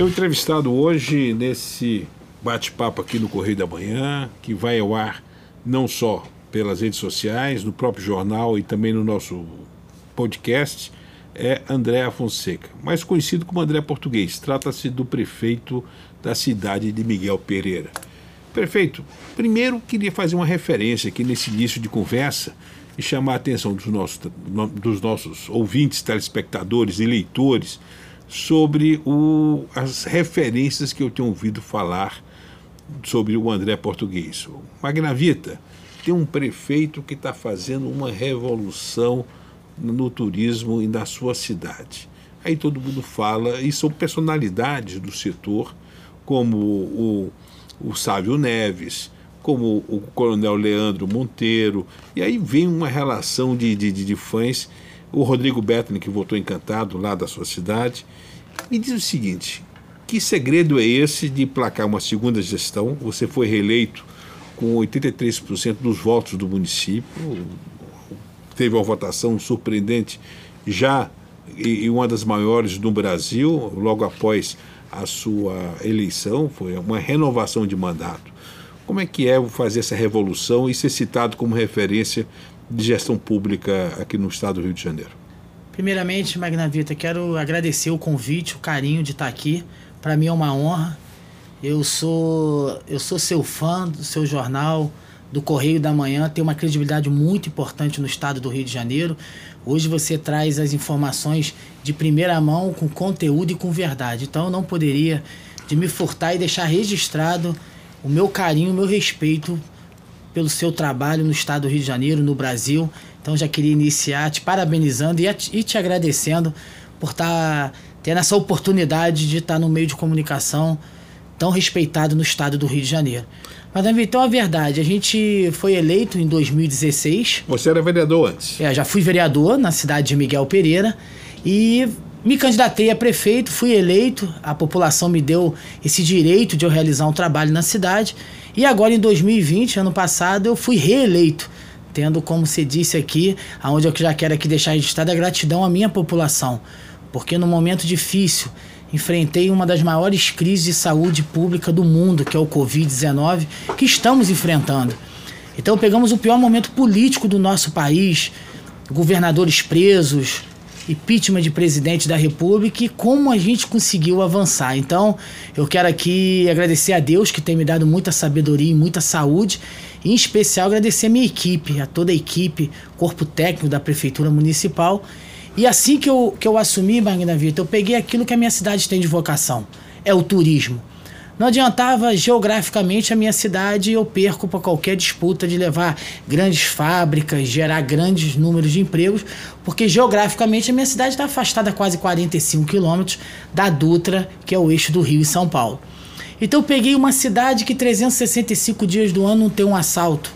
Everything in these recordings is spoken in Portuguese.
Meu entrevistado hoje nesse bate-papo aqui no Correio da Manhã, que vai ao ar não só pelas redes sociais, no próprio jornal e também no nosso podcast, é André Fonseca, mais conhecido como André Português. Trata-se do prefeito da cidade de Miguel Pereira. Prefeito, primeiro queria fazer uma referência aqui nesse início de conversa e chamar a atenção dos nossos, dos nossos ouvintes, telespectadores e leitores sobre o, as referências que eu tenho ouvido falar sobre o André Português. Magnavita tem um prefeito que está fazendo uma revolução no turismo e na sua cidade. Aí todo mundo fala, e são personalidades do setor, como o, o Sávio Neves, como o Coronel Leandro Monteiro, e aí vem uma relação de, de, de fãs. O Rodrigo Bettany, que voltou encantado lá da sua cidade, me diz o seguinte: que segredo é esse de placar uma segunda gestão? Você foi reeleito com 83% dos votos do município, teve uma votação surpreendente já e uma das maiores do Brasil, logo após a sua eleição, foi uma renovação de mandato. Como é que é fazer essa revolução e ser citado como referência de gestão pública aqui no estado do Rio de Janeiro? Primeiramente, Magnavita, quero agradecer o convite, o carinho de estar aqui. Para mim é uma honra. Eu sou eu sou seu fã do seu jornal, do Correio da Manhã, tem uma credibilidade muito importante no estado do Rio de Janeiro. Hoje você traz as informações de primeira mão, com conteúdo e com verdade. Então eu não poderia de me furtar e deixar registrado o meu carinho, o meu respeito pelo seu trabalho no estado do Rio de Janeiro, no Brasil. Então já queria iniciar te parabenizando e te agradecendo por estar tá tendo essa oportunidade de estar tá no meio de comunicação tão respeitado no estado do Rio de Janeiro. Mas, então, a verdade, a gente foi eleito em 2016. Você era vereador antes? É, já fui vereador na cidade de Miguel Pereira e me candidatei a prefeito, fui eleito, a população me deu esse direito de eu realizar um trabalho na cidade. E agora, em 2020, ano passado, eu fui reeleito, tendo, como você disse aqui, aonde eu já quero aqui deixar registrada a gratidão à minha população. Porque no momento difícil enfrentei uma das maiores crises de saúde pública do mundo, que é o Covid-19, que estamos enfrentando. Então pegamos o pior momento político do nosso país, governadores presos, impeachment de presidente da República e como a gente conseguiu avançar. Então, eu quero aqui agradecer a Deus que tem me dado muita sabedoria e muita saúde, e em especial agradecer a minha equipe, a toda a equipe, corpo técnico da Prefeitura Municipal e assim que eu, que eu assumi Magna Vita, eu peguei aquilo que a minha cidade tem de vocação: é o turismo. Não adiantava geograficamente a minha cidade eu perco para qualquer disputa de levar grandes fábricas, gerar grandes números de empregos, porque geograficamente a minha cidade está afastada quase 45 quilômetros da Dutra, que é o eixo do Rio e São Paulo. Então eu peguei uma cidade que 365 dias do ano não tem um assalto.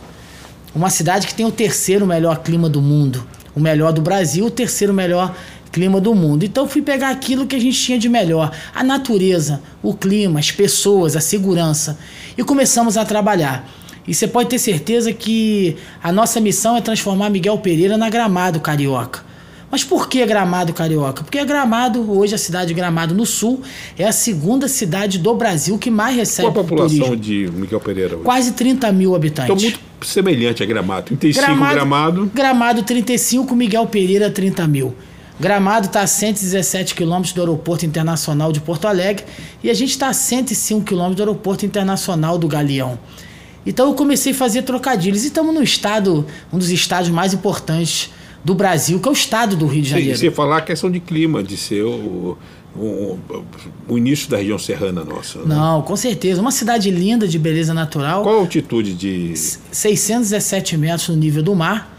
Uma cidade que tem o terceiro melhor clima do mundo o melhor do Brasil, o terceiro melhor clima do mundo. Então fui pegar aquilo que a gente tinha de melhor, a natureza, o clima, as pessoas, a segurança e começamos a trabalhar. E você pode ter certeza que a nossa missão é transformar Miguel Pereira na Gramado Carioca. Mas por que Gramado Carioca? Porque Gramado, hoje a cidade de Gramado no Sul, é a segunda cidade do Brasil que mais recebe Qual a população turismo. de Miguel Pereira? Hoje? Quase 30 mil habitantes. Então muito semelhante a Gramado. 35 Gramado. Gramado, Gramado 35, Miguel Pereira 30 mil. Gramado está a 117 quilômetros do Aeroporto Internacional de Porto Alegre e a gente está a 105 quilômetros do Aeroporto Internacional do Galeão. Então eu comecei a fazer trocadilhos e estamos no estado, um dos estados mais importantes do Brasil, que é o estado do Rio de Janeiro. Sim, você falar a questão de clima, de ser o, o, o, início da região serrana nossa. Né? Não, com certeza. Uma cidade linda, de beleza natural. Qual a altitude de. 617 metros no nível do mar.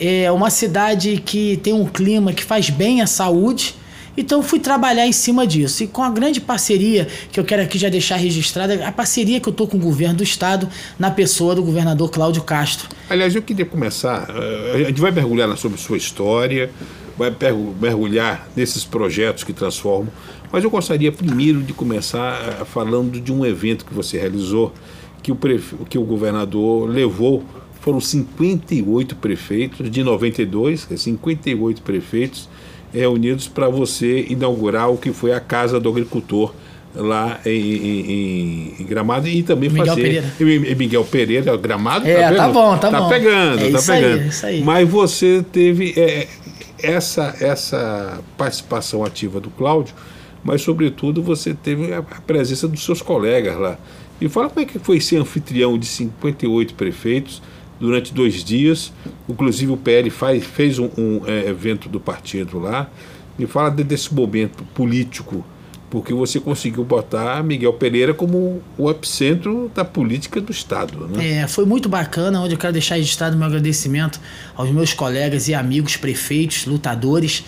É uma cidade que tem um clima que faz bem à saúde então fui trabalhar em cima disso. E com a grande parceria que eu quero aqui já deixar registrada, a parceria que eu estou com o governo do estado, na pessoa do governador Cláudio Castro. Aliás, eu queria começar, eh, a gente vai mergulhar sobre sua história, vai mergulhar nesses projetos que transformam, mas eu gostaria primeiro de começar eh, falando de um evento que você realizou, que o, que o governador levou foram 58 prefeitos, de 92, 58 prefeitos, é, unidos para você inaugurar o que foi a Casa do Agricultor lá em, em, em, Gramado e também Miguel fazer. Pereira. Em Miguel Pereira, Gramado. É, tá, tá bom, tá, tá bom. Pegando, é tá isso pegando, Aí, isso aí. Mas você teve é, essa, essa participação ativa do Cláudio, mas sobretudo você teve a presença dos seus colegas lá. E fala como é que foi ser anfitrião de 58 prefeitos durante dois dias. Inclusive o PL faz, fez um, um é, evento do partido lá. E fala de, desse momento político, porque você conseguiu botar Miguel Pereira como o epicentro da política do Estado. Né? É, foi muito bacana, onde eu quero deixar registrado meu agradecimento aos meus colegas e amigos prefeitos, lutadores.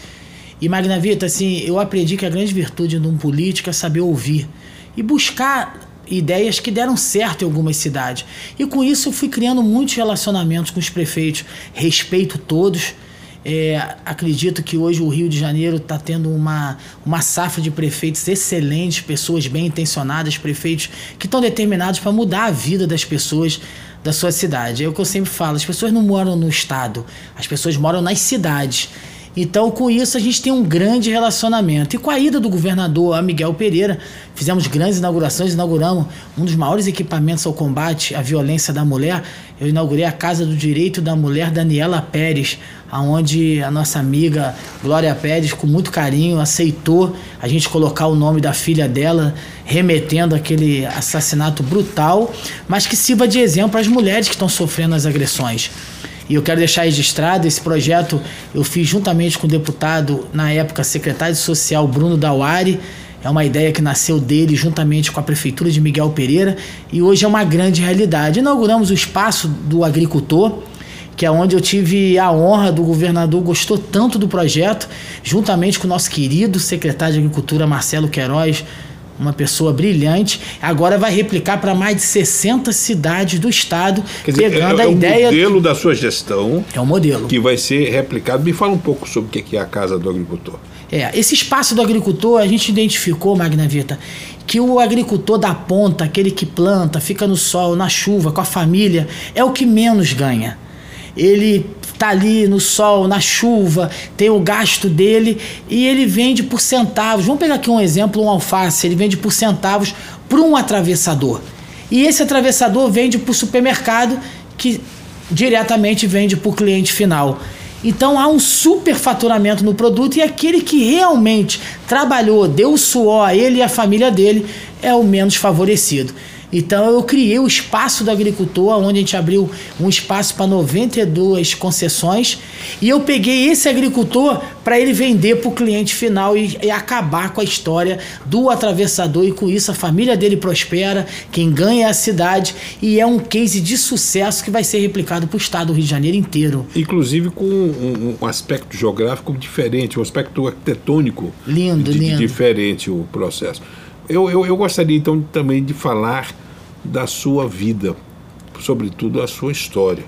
E Magnavita, assim, eu aprendi que a grande virtude de um político é saber ouvir e buscar ideias que deram certo em algumas cidades. E com isso eu fui criando muitos relacionamentos com os prefeitos, respeito todos. É, acredito que hoje o Rio de Janeiro está tendo uma, uma safra de prefeitos excelentes, pessoas bem intencionadas, prefeitos que estão determinados para mudar a vida das pessoas da sua cidade. É o que eu sempre falo: as pessoas não moram no estado, as pessoas moram nas cidades. Então, com isso, a gente tem um grande relacionamento. E com a ida do governador a Miguel Pereira, fizemos grandes inaugurações, inauguramos um dos maiores equipamentos ao combate à violência da mulher. Eu inaugurei a Casa do Direito da Mulher Daniela Pérez, aonde a nossa amiga Glória Pérez, com muito carinho, aceitou a gente colocar o nome da filha dela, remetendo aquele assassinato brutal, mas que sirva de exemplo as mulheres que estão sofrendo as agressões. E eu quero deixar registrado esse projeto eu fiz juntamente com o deputado, na época, secretário social Bruno Dauari. É uma ideia que nasceu dele juntamente com a prefeitura de Miguel Pereira e hoje é uma grande realidade. Inauguramos o espaço do agricultor, que é onde eu tive a honra do governador gostou tanto do projeto, juntamente com o nosso querido secretário de Agricultura Marcelo Queiroz, uma pessoa brilhante, agora vai replicar para mais de 60 cidades do estado, Quer dizer, pegando é, é a ideia. É o modelo da sua gestão. É o modelo. Que vai ser replicado. Me fala um pouco sobre o que é a Casa do Agricultor. É, esse espaço do agricultor, a gente identificou, Magna Vita, que o agricultor da ponta, aquele que planta, fica no sol, na chuva, com a família, é o que menos ganha. Ele tá ali no sol, na chuva, tem o gasto dele e ele vende por centavos. Vamos pegar aqui um exemplo, um alface, ele vende por centavos para um atravessador. E esse atravessador vende para o supermercado que diretamente vende para o cliente final. Então há um superfaturamento no produto e aquele que realmente trabalhou, deu suor a ele e a família dele é o menos favorecido. Então eu criei o espaço do agricultor, onde a gente abriu um espaço para 92 concessões, e eu peguei esse agricultor para ele vender para o cliente final e, e, acabar com a história do atravessador e com isso a família dele prospera, quem ganha é a cidade e é um case de sucesso que vai ser replicado para o estado do Rio de Janeiro inteiro. Inclusive com um, um aspecto geográfico diferente, um aspecto arquitetônico lindo, de, lindo. diferente o processo. Eu, eu, eu, gostaria então também de falar da sua vida, sobretudo a sua história.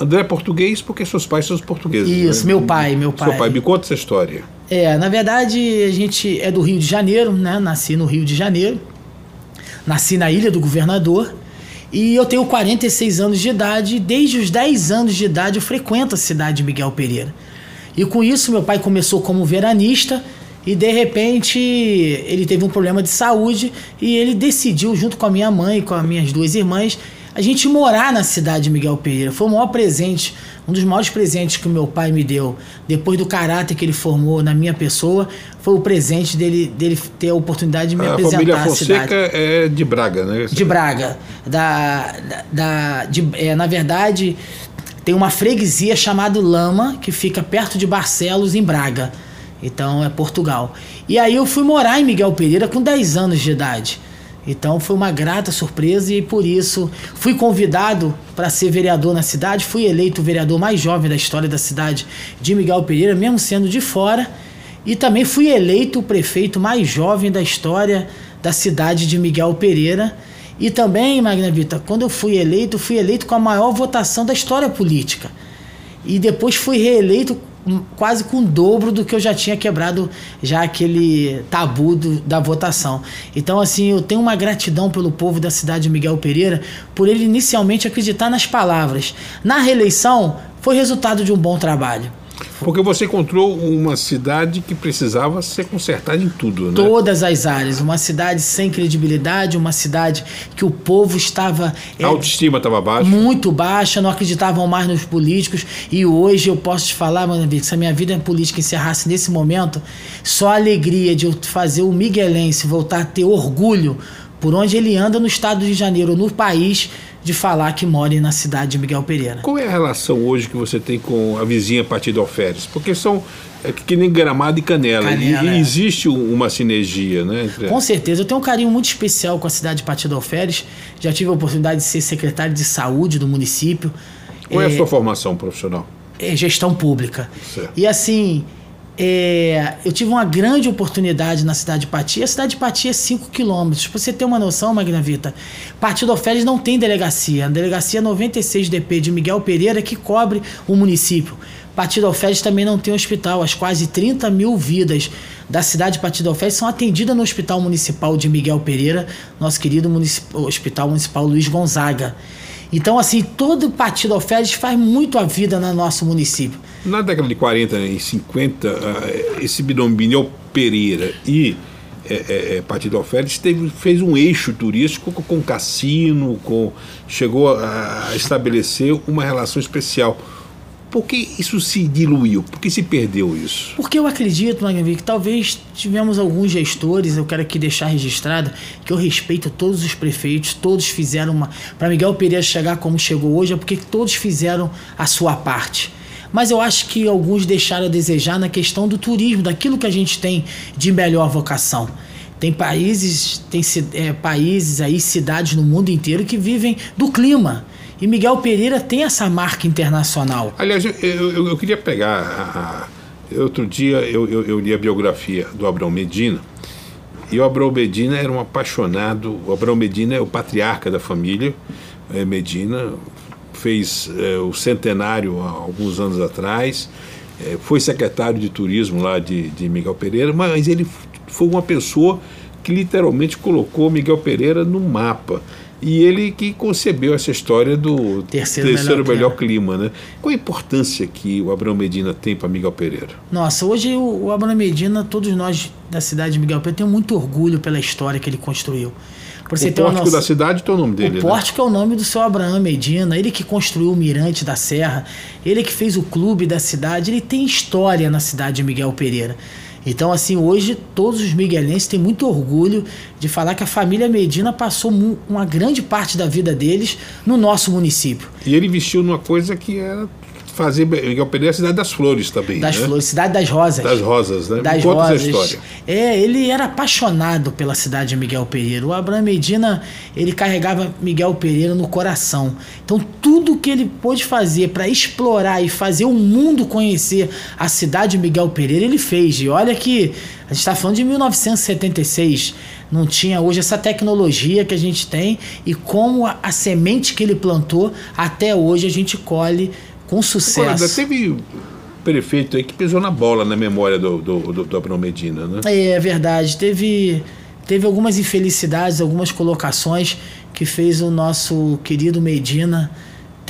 André é português porque seus pais são portugueses. Isso, né? meu pai, meu pai. Seu pai, me conta essa história. É, na verdade, a gente é do Rio de Janeiro, né? Nasci no Rio de Janeiro. Nasci na Ilha do Governador. E eu tenho 46 anos de idade. E desde os 10 anos de idade eu frequento a cidade de Miguel Pereira. E com isso, meu pai começou como veranista e de repente ele teve um problema de saúde e ele decidiu, junto com a minha mãe e com as minhas duas irmãs, a gente morar na cidade de Miguel Pereira. Foi o maior presente, um dos maiores presentes que o meu pai me deu, depois do caráter que ele formou na minha pessoa, foi o presente dele, dele ter a oportunidade de me a apresentar família à Fonseca cidade. é de Braga, né? De Braga. Da, da de, é, na verdade, tem uma freguesia chamada Lama, que fica perto de Barcelos, em Braga. Então é Portugal. E aí eu fui morar em Miguel Pereira com 10 anos de idade. Então foi uma grata surpresa e por isso fui convidado para ser vereador na cidade. Fui eleito o vereador mais jovem da história da cidade de Miguel Pereira, mesmo sendo de fora. E também fui eleito o prefeito mais jovem da história da cidade de Miguel Pereira. E também, Magna Vita, quando eu fui eleito, fui eleito com a maior votação da história política. E depois fui reeleito quase com o dobro do que eu já tinha quebrado já aquele tabu do, da votação. Então assim, eu tenho uma gratidão pelo povo da cidade de Miguel Pereira por ele inicialmente acreditar nas palavras. Na reeleição foi resultado de um bom trabalho. Porque você encontrou uma cidade que precisava ser consertada em tudo, né? Todas as áreas. Uma cidade sem credibilidade, uma cidade que o povo estava. A autoestima estava baixa. Muito baixa, não acreditavam mais nos políticos. E hoje eu posso te falar, mano, que se a minha vida política encerrasse nesse momento, só a alegria de eu fazer o Miguelense voltar a ter orgulho por onde ele anda no estado de Janeiro, no país de falar que mora na cidade de Miguel Pereira. Qual é a relação hoje que você tem com a vizinha Partido Alferes? Porque são é que nem Gramado e Canela. Canela e, é. existe uma sinergia, né? Com certeza. Eu tenho um carinho muito especial com a cidade de Partido Alferes. Já tive a oportunidade de ser secretário de saúde do município. Qual é, é a sua formação profissional? É gestão pública. Certo. E assim, é, eu tive uma grande oportunidade na cidade de Pati. A cidade de Pati é 5 quilômetros. Para você ter uma noção, Magna Vita, Partido Oferes não tem delegacia. A delegacia 96DP de Miguel Pereira que cobre o município. Partido Alferes também não tem hospital. As quase 30 mil vidas da cidade de Partido Alferes são atendidas no Hospital Municipal de Miguel Pereira, nosso querido municip... Hospital Municipal Luiz Gonzaga. Então, assim, todo Partido Alferes faz muito a vida no nosso município. Na década de 40 e 50, eh, esse binomínio Pereira e é, é, Partido Alferes teve, fez um eixo turístico com, com cassino, com, chegou a estabelecer uma relação especial. Por que isso se diluiu? Por que se perdeu isso? Porque eu acredito, Magnavi, que talvez tivemos alguns gestores, eu quero aqui deixar registrado, que eu respeito todos os prefeitos, todos fizeram uma. Para Miguel Pereira chegar como chegou hoje, é porque todos fizeram a sua parte. Mas eu acho que alguns deixaram a desejar na questão do turismo, daquilo que a gente tem de melhor vocação. Tem países, tem é, países aí, cidades no mundo inteiro que vivem do clima. E Miguel Pereira tem essa marca internacional. Aliás, eu, eu, eu queria pegar. A, a, outro dia eu, eu, eu, li a biografia do Abraão Medina. E o Abraão Medina era um apaixonado. O Abraão Medina é o patriarca da família é, Medina. Fez é, o centenário há alguns anos atrás. É, foi secretário de turismo lá de, de Miguel Pereira. Mas ele foi uma pessoa que literalmente colocou Miguel Pereira no mapa. E ele que concebeu essa história do terceiro, terceiro melhor, melhor clima. né? Qual a importância que o Abraão Medina tem para Miguel Pereira? Nossa, hoje o, o Abraão Medina, todos nós da cidade de Miguel Pereira, temos muito orgulho pela história que ele construiu. Por o pórtico nossa... da cidade tem o nome dele, O né? pórtico é o nome do seu Abraão Medina, ele que construiu o Mirante da Serra, ele que fez o clube da cidade, ele tem história na cidade de Miguel Pereira. Então, assim, hoje todos os miguelenses têm muito orgulho de falar que a família Medina passou uma grande parte da vida deles no nosso município. E ele vestiu numa coisa que era fazer Miguel Pereira é a cidade das flores também. Das né? flores, cidade das rosas. Das rosas, né? Das Conta rosas. Essa história. É, ele era apaixonado pela cidade de Miguel Pereira. O Abraham Medina, ele carregava Miguel Pereira no coração. Então, tudo que ele pôde fazer para explorar e fazer o mundo conhecer a cidade de Miguel Pereira, ele fez. E olha que a gente está falando de 1976 não tinha hoje essa tecnologia que a gente tem e como a, a, semente que ele plantou até hoje a gente colhe com sucesso. Agora, teve prefeito aí que pisou na bola na memória do, do, do, do Abrão Medina, né? É, é verdade. Teve, teve algumas infelicidades, algumas colocações que fez o nosso querido Medina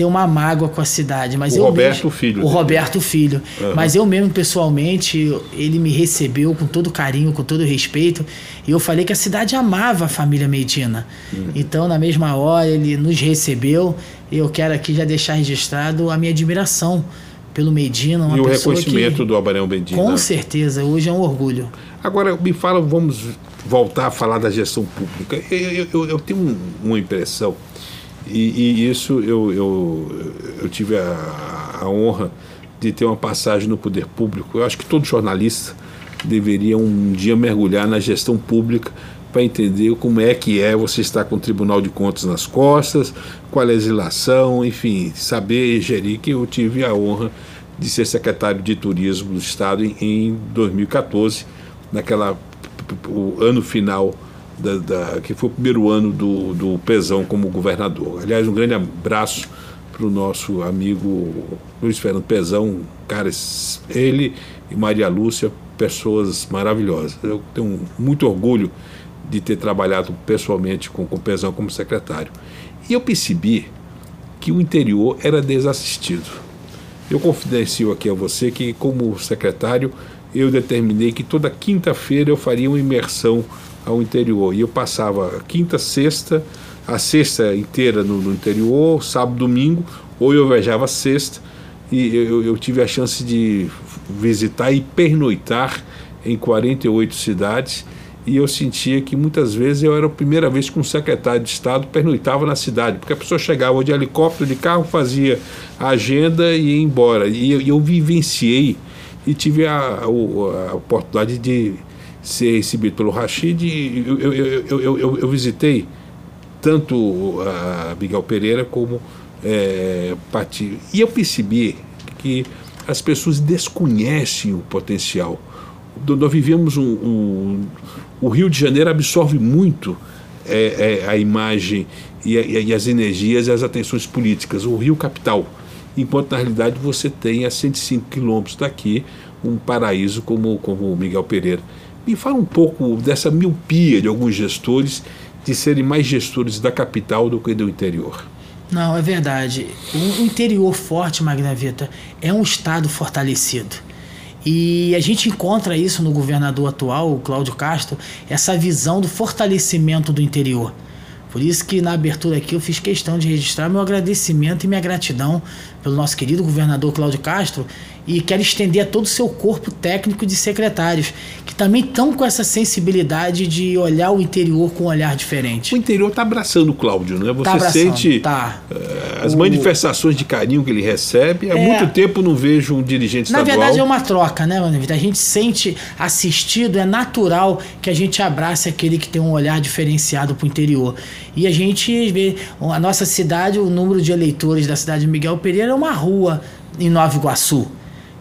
ter uma mágoa com a cidade. Mas o Roberto mesmo, Filho. O dele. Roberto Filho. Uhum. Mas eu mesmo, pessoalmente, ele me recebeu com todo carinho, com todo respeito. E eu falei que a cidade amava a família Medina. Uhum. Então, na mesma hora, ele nos recebeu e eu quero aqui já deixar registrado a minha admiração pelo Medina. Uma e o reconhecimento que, do Abarão Medina. Com certeza, hoje é um orgulho. Agora, me fala, vamos voltar a falar da gestão pública. Eu, eu, eu tenho uma impressão, e, e isso eu, eu, eu tive a, a, honra de ter uma passagem no poder público. Eu acho que todo jornalista deveria um dia mergulhar na gestão pública para entender como é que é você estar com o Tribunal de Contas nas costas, com a legislação, enfim, saber gerir que eu tive a honra de ser secretário de Turismo do Estado em, em 2014, naquela o ano final da, da, que foi o primeiro ano do, do Pezão como governador. Aliás, um grande abraço para o nosso amigo Luiz Fernando Pezão, cara, ele e Maria Lúcia, pessoas maravilhosas. Eu tenho muito orgulho de ter trabalhado pessoalmente com, com o Pezão como secretário. E eu percebi que o interior era desassistido. Eu confidencio aqui a você que, como secretário, eu determinei que toda quinta-feira eu faria uma imersão ao interior. E eu passava quinta, sexta, a sexta inteira no, no interior, sábado, domingo, ou eu viajava sexta, e eu, eu tive a chance de visitar e pernoitar em 48 cidades e eu sentia que muitas vezes eu era a primeira vez que um secretário de Estado pernoitava na cidade, porque a pessoa chegava de helicóptero, de carro, fazia a agenda e ia embora. E eu, eu vivenciei e tive a, a, a, oportunidade de ser recebido pelo Rachid. Eu, eu, eu, eu, visitei tanto a Miguel Pereira como é, Pati. E eu percebi que as pessoas desconhecem o potencial nós vivemos um, um, o Rio de Janeiro absorve muito é, é, a imagem e, e, as energias e as atenções políticas, o Rio capital, enquanto na realidade você tem a 105 quilômetros daqui um paraíso como como Miguel Pereira. Me fala um pouco dessa miopia de alguns gestores de serem mais gestores da capital do que do interior. Não, é verdade. O interior forte, Magna Vita, é um estado fortalecido. E a gente encontra isso no governador atual, Cláudio Castro, essa visão do fortalecimento do interior. Por isso que na abertura aqui eu fiz questão de registrar meu agradecimento e minha gratidão pelo nosso querido governador Cláudio Castro e quero estender a todo o seu corpo técnico de secretários, que também estão com essa sensibilidade de olhar o interior com um olhar diferente. O interior está abraçando o Cláudio, né? Você tá sente tá. uh, as o... manifestações de carinho que ele recebe. Há é... muito tempo não vejo um dirigente estadual... Na verdade é uma troca, né, Mano? A gente sente assistido, é natural que a gente abrace aquele que tem um olhar diferenciado para o interior. E a gente vê a nossa cidade, o número de eleitores da cidade de Miguel Pereira é uma rua em Nova Iguaçu.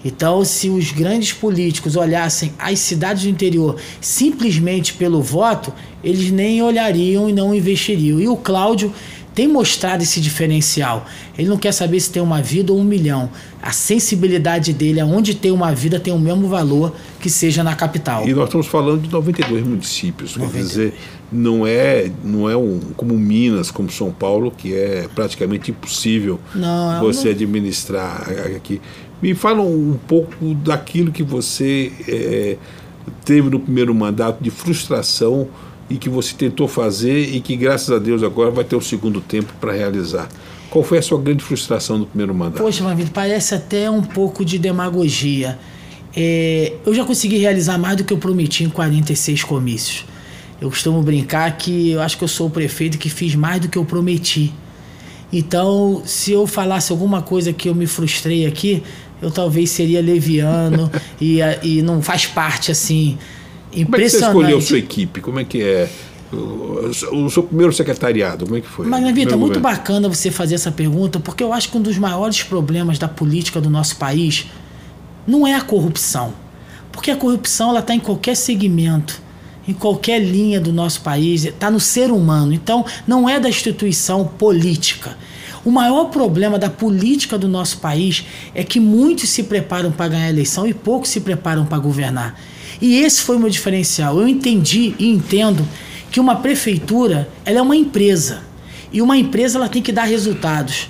Então, se os grandes políticos olhassem as cidades do interior simplesmente pelo voto, eles nem olhariam e não investiriam. E o Cláudio tem mostrado esse diferencial. Ele não quer saber se tem uma vida ou um milhão. A sensibilidade dele, aonde tem uma vida, tem o mesmo valor que seja na capital. E nós estamos falando de 92 municípios. 92. Quer dizer, não é, não é um, como Minas, como São Paulo, que é praticamente impossível não, você não... administrar aqui. Me fala um pouco daquilo que você é, teve no primeiro mandato de frustração e que você tentou fazer e que, graças a Deus, agora vai ter o segundo tempo para realizar. Qual foi a sua grande frustração no primeiro mandato? Poxa, Mavito, parece até um pouco de demagogia. É, eu já consegui realizar mais do que eu prometi em 46 comícios. Eu costumo brincar que eu acho que eu sou o prefeito que fiz mais do que eu prometi. Então, se eu falasse alguma coisa que eu me frustrei aqui, eu talvez seria leviano e, e não faz parte assim. Impressionante. Como é que você escolheu sua equipe? Como é que é? O, o seu primeiro secretariado, como é que foi? Mas, vida, é muito bacana você fazer essa pergunta, porque eu acho que um dos maiores problemas da política do nosso país não é a corrupção. Porque a corrupção ela está em qualquer segmento, em qualquer linha do nosso país, está no ser humano. Então, não é da instituição política. O maior problema da política do nosso país é que muitos se preparam para ganhar a eleição e poucos se preparam para governar. E esse foi o meu diferencial. Eu entendi e entendo que uma prefeitura ela é uma empresa. E uma empresa ela tem que dar resultados.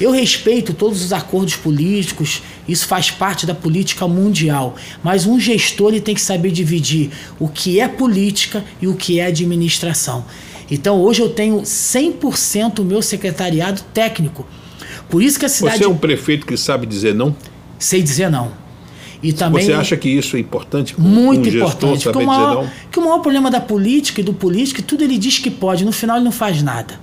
Eu respeito todos os acordos políticos, isso faz parte da política mundial, mas um gestor ele tem que saber dividir o que é política e o que é administração. Então hoje eu tenho 100% o meu secretariado técnico. Por isso que a cidade. Você é um prefeito que sabe dizer não? Sei dizer não. E também, Você acha que isso é importante? Muito um importante. Porque o, maior, que o maior problema da política e do político, tudo ele diz que pode, no final ele não faz nada.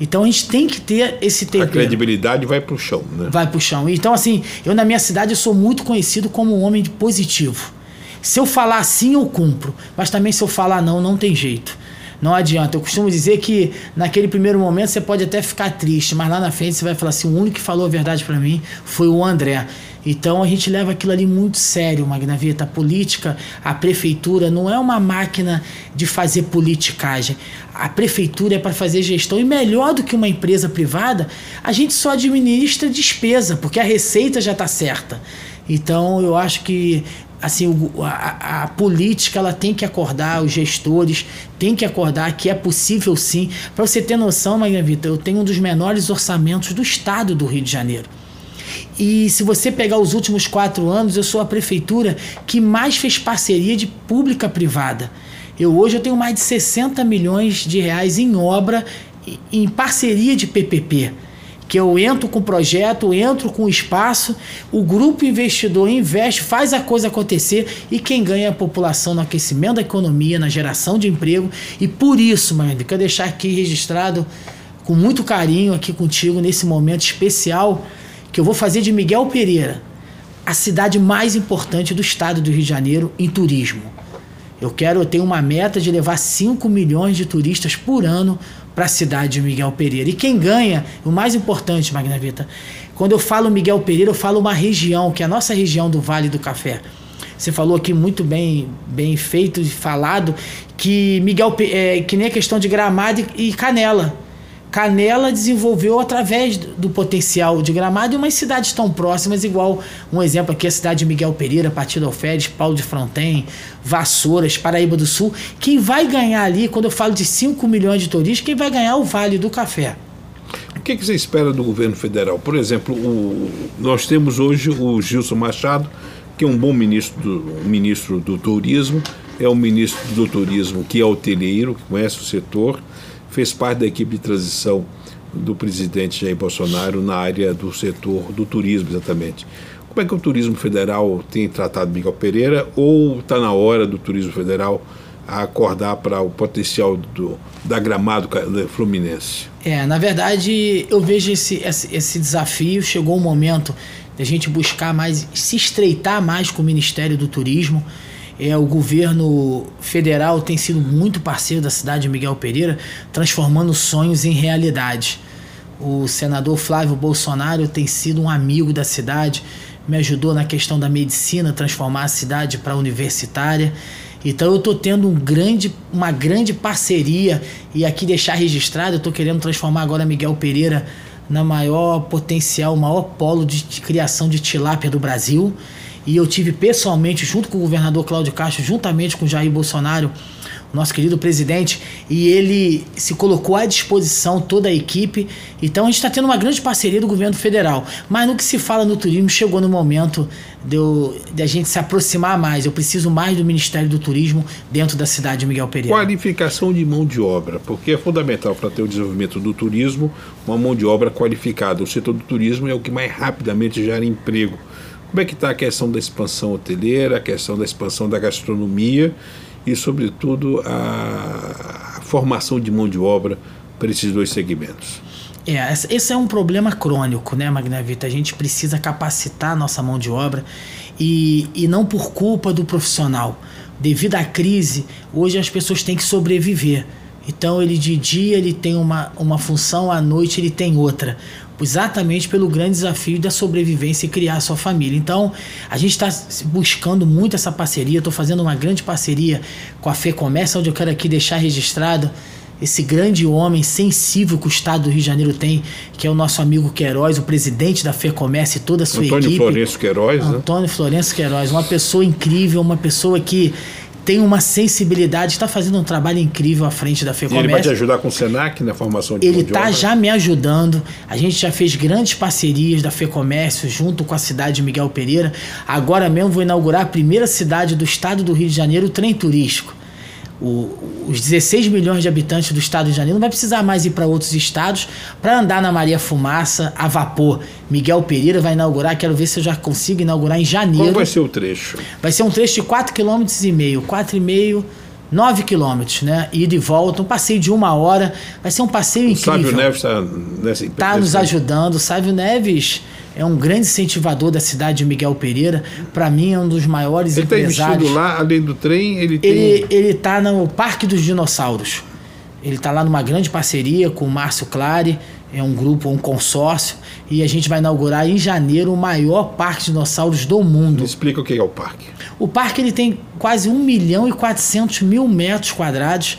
Então a gente tem que ter esse tempero. A credibilidade vai para o chão, né? Vai para o chão. Então, assim, eu na minha cidade eu sou muito conhecido como um homem positivo. Se eu falar sim, eu cumpro. Mas também se eu falar não, não tem jeito. Não adianta. Eu costumo dizer que naquele primeiro momento você pode até ficar triste, mas lá na frente você vai falar assim: o único que falou a verdade para mim foi o André. Então a gente leva aquilo ali muito sério, Magnavita. A política, a prefeitura não é uma máquina de fazer politicagem. A prefeitura é para fazer gestão e melhor do que uma empresa privada, a gente só administra despesa, porque a receita já está certa. Então eu acho que assim, a, a, política ela tem que acordar, os gestores têm que acordar que é possível sim. Para você ter noção, Maria Vitor, eu tenho um dos menores orçamentos do estado do Rio de Janeiro. E se você pegar os últimos quatro anos, eu sou a prefeitura que mais fez parceria de pública privada. Eu hoje eu tenho mais de 60 milhões de reais em obra em parceria de PPP que eu entro com o projeto, entro com o espaço, o grupo investidor investe, faz a coisa acontecer e quem ganha é a população no aquecimento da economia, na geração de emprego. E por isso, Marinho, quero deixar aqui registrado com muito carinho aqui contigo nesse momento especial que eu vou fazer de Miguel Pereira a cidade mais importante do estado do Rio de Janeiro em turismo. Eu quero, eu tenho uma meta de levar 5 milhões de turistas por ano para a cidade de Miguel Pereira. E quem ganha, o mais importante, Magna Vita, quando eu falo Miguel Pereira, eu falo uma região, que é a nossa região do Vale do Café. Você falou aqui muito bem, bem feito e falado que Miguel é, que nem a questão de Gramado e Canela. Canela desenvolveu através do potencial de Gramado e umas cidades tão próximas, igual um exemplo aqui, a cidade de Miguel Pereira, Partido Alferes, Paulo de Fronten, Vassouras, Paraíba do Sul. Quem vai ganhar ali, quando eu falo de 5 milhões de turistas, quem vai ganhar é o Vale do Café. O que, que você espera do governo federal? Por exemplo, o, nós temos hoje o Gilson Machado, que é um bom ministro do, ministro do turismo, é um ministro do turismo que é hoteleiro, que conhece o setor, fez parte da equipe de transição do presidente Jair Bolsonaro na área do setor do turismo, exatamente. Como é que o turismo federal tem tratado Miguel Pereira ou está na hora do turismo federal acordar para o potencial do, da Gramado Fluminense? É, na verdade, eu vejo esse, esse, desafio. Chegou o momento de a gente buscar mais, se estreitar mais com o Ministério do Turismo. É, o governo federal tem sido muito parceiro da cidade de Miguel Pereira, transformando sonhos em realidade. O senador Flávio Bolsonaro tem sido um amigo da cidade, me ajudou na questão da medicina, transformar a cidade para universitária. Então eu estou tendo um grande, uma grande parceria e aqui deixar registrado, eu estou querendo transformar agora Miguel Pereira na maior potencial, maior polo de, criação de tilápia do Brasil e eu tive pessoalmente, junto com o governador Cláudio Castro, juntamente com Jair Bolsonaro, nosso querido presidente, e ele se colocou à disposição, toda a equipe. Então a gente está tendo uma grande parceria do governo federal. Mas no que se fala no turismo, chegou no momento de, eu, de a gente se aproximar mais. Eu preciso mais do Ministério do Turismo dentro da cidade de Miguel Pereira. Qualificação de mão de obra, porque é fundamental para ter o desenvolvimento do turismo uma mão de obra qualificada. O setor do turismo é o que mais rapidamente gera emprego como é que está a questão da expansão hoteleira, a questão da expansão da gastronomia e, sobretudo, a formação de mão de obra para esses dois segmentos? É, esse é um problema crônico, né, Magnavita? A gente precisa capacitar a nossa mão de obra e, e não por culpa do profissional. Devido à crise, hoje as pessoas têm que sobreviver. Então ele de dia ele tem uma, uma função, à noite ele tem outra exatamente pelo grande desafio da sobrevivência e criar a sua família. Então, a gente está buscando muito essa parceria. Estou fazendo uma grande parceria com a FEComércio, onde eu quero aqui deixar registrado esse grande homem sensível que o Estado do Rio de Janeiro tem, que é o nosso amigo Queiroz, o presidente da FEComércio e toda a sua Antônio equipe. Antônio Florencio Queiroz, né? Antônio né? Florencio Queiroz, uma pessoa incrível, uma pessoa que tem uma sensibilidade, está fazendo um trabalho incrível à frente da FEComércio. ele vai te ajudar com o SENAC na formação de Ele está já me ajudando. A gente já fez grandes parcerias da FEComércio junto com a cidade de Miguel Pereira. Agora mesmo vou inaugurar a primeira cidade do estado do Rio de Janeiro, o trem turístico o, os 16 milhões de habitantes do estado de Janeiro não vai precisar mais ir para outros estados para andar na Maria Fumaça a vapor. Miguel Pereira vai inaugurar, quero ver se eu já consigo inaugurar em janeiro. Qual vai ser o trecho? Vai ser um trecho de 4,5 km e meio, 4,5 9 quilômetros, né? Ida e volta, um passeio de uma hora. Vai ser um passeio o incrível. Sávio Neves está nessa Está nos ajudando. O Sávio Neves é um grande incentivador da cidade de Miguel Pereira. Para mim, é um dos maiores ele tá empresários. Ele está lá, além do trem, ele tem... Ele, ele tá no Parque dos Dinossauros. Ele está lá numa grande parceria com o Márcio Clare, é um grupo, um consórcio, e a gente vai inaugurar em janeiro o maior parque de dinossauros do mundo. Me explica o que é o parque. O parque ele tem quase 1 milhão e 400 mil metros quadrados,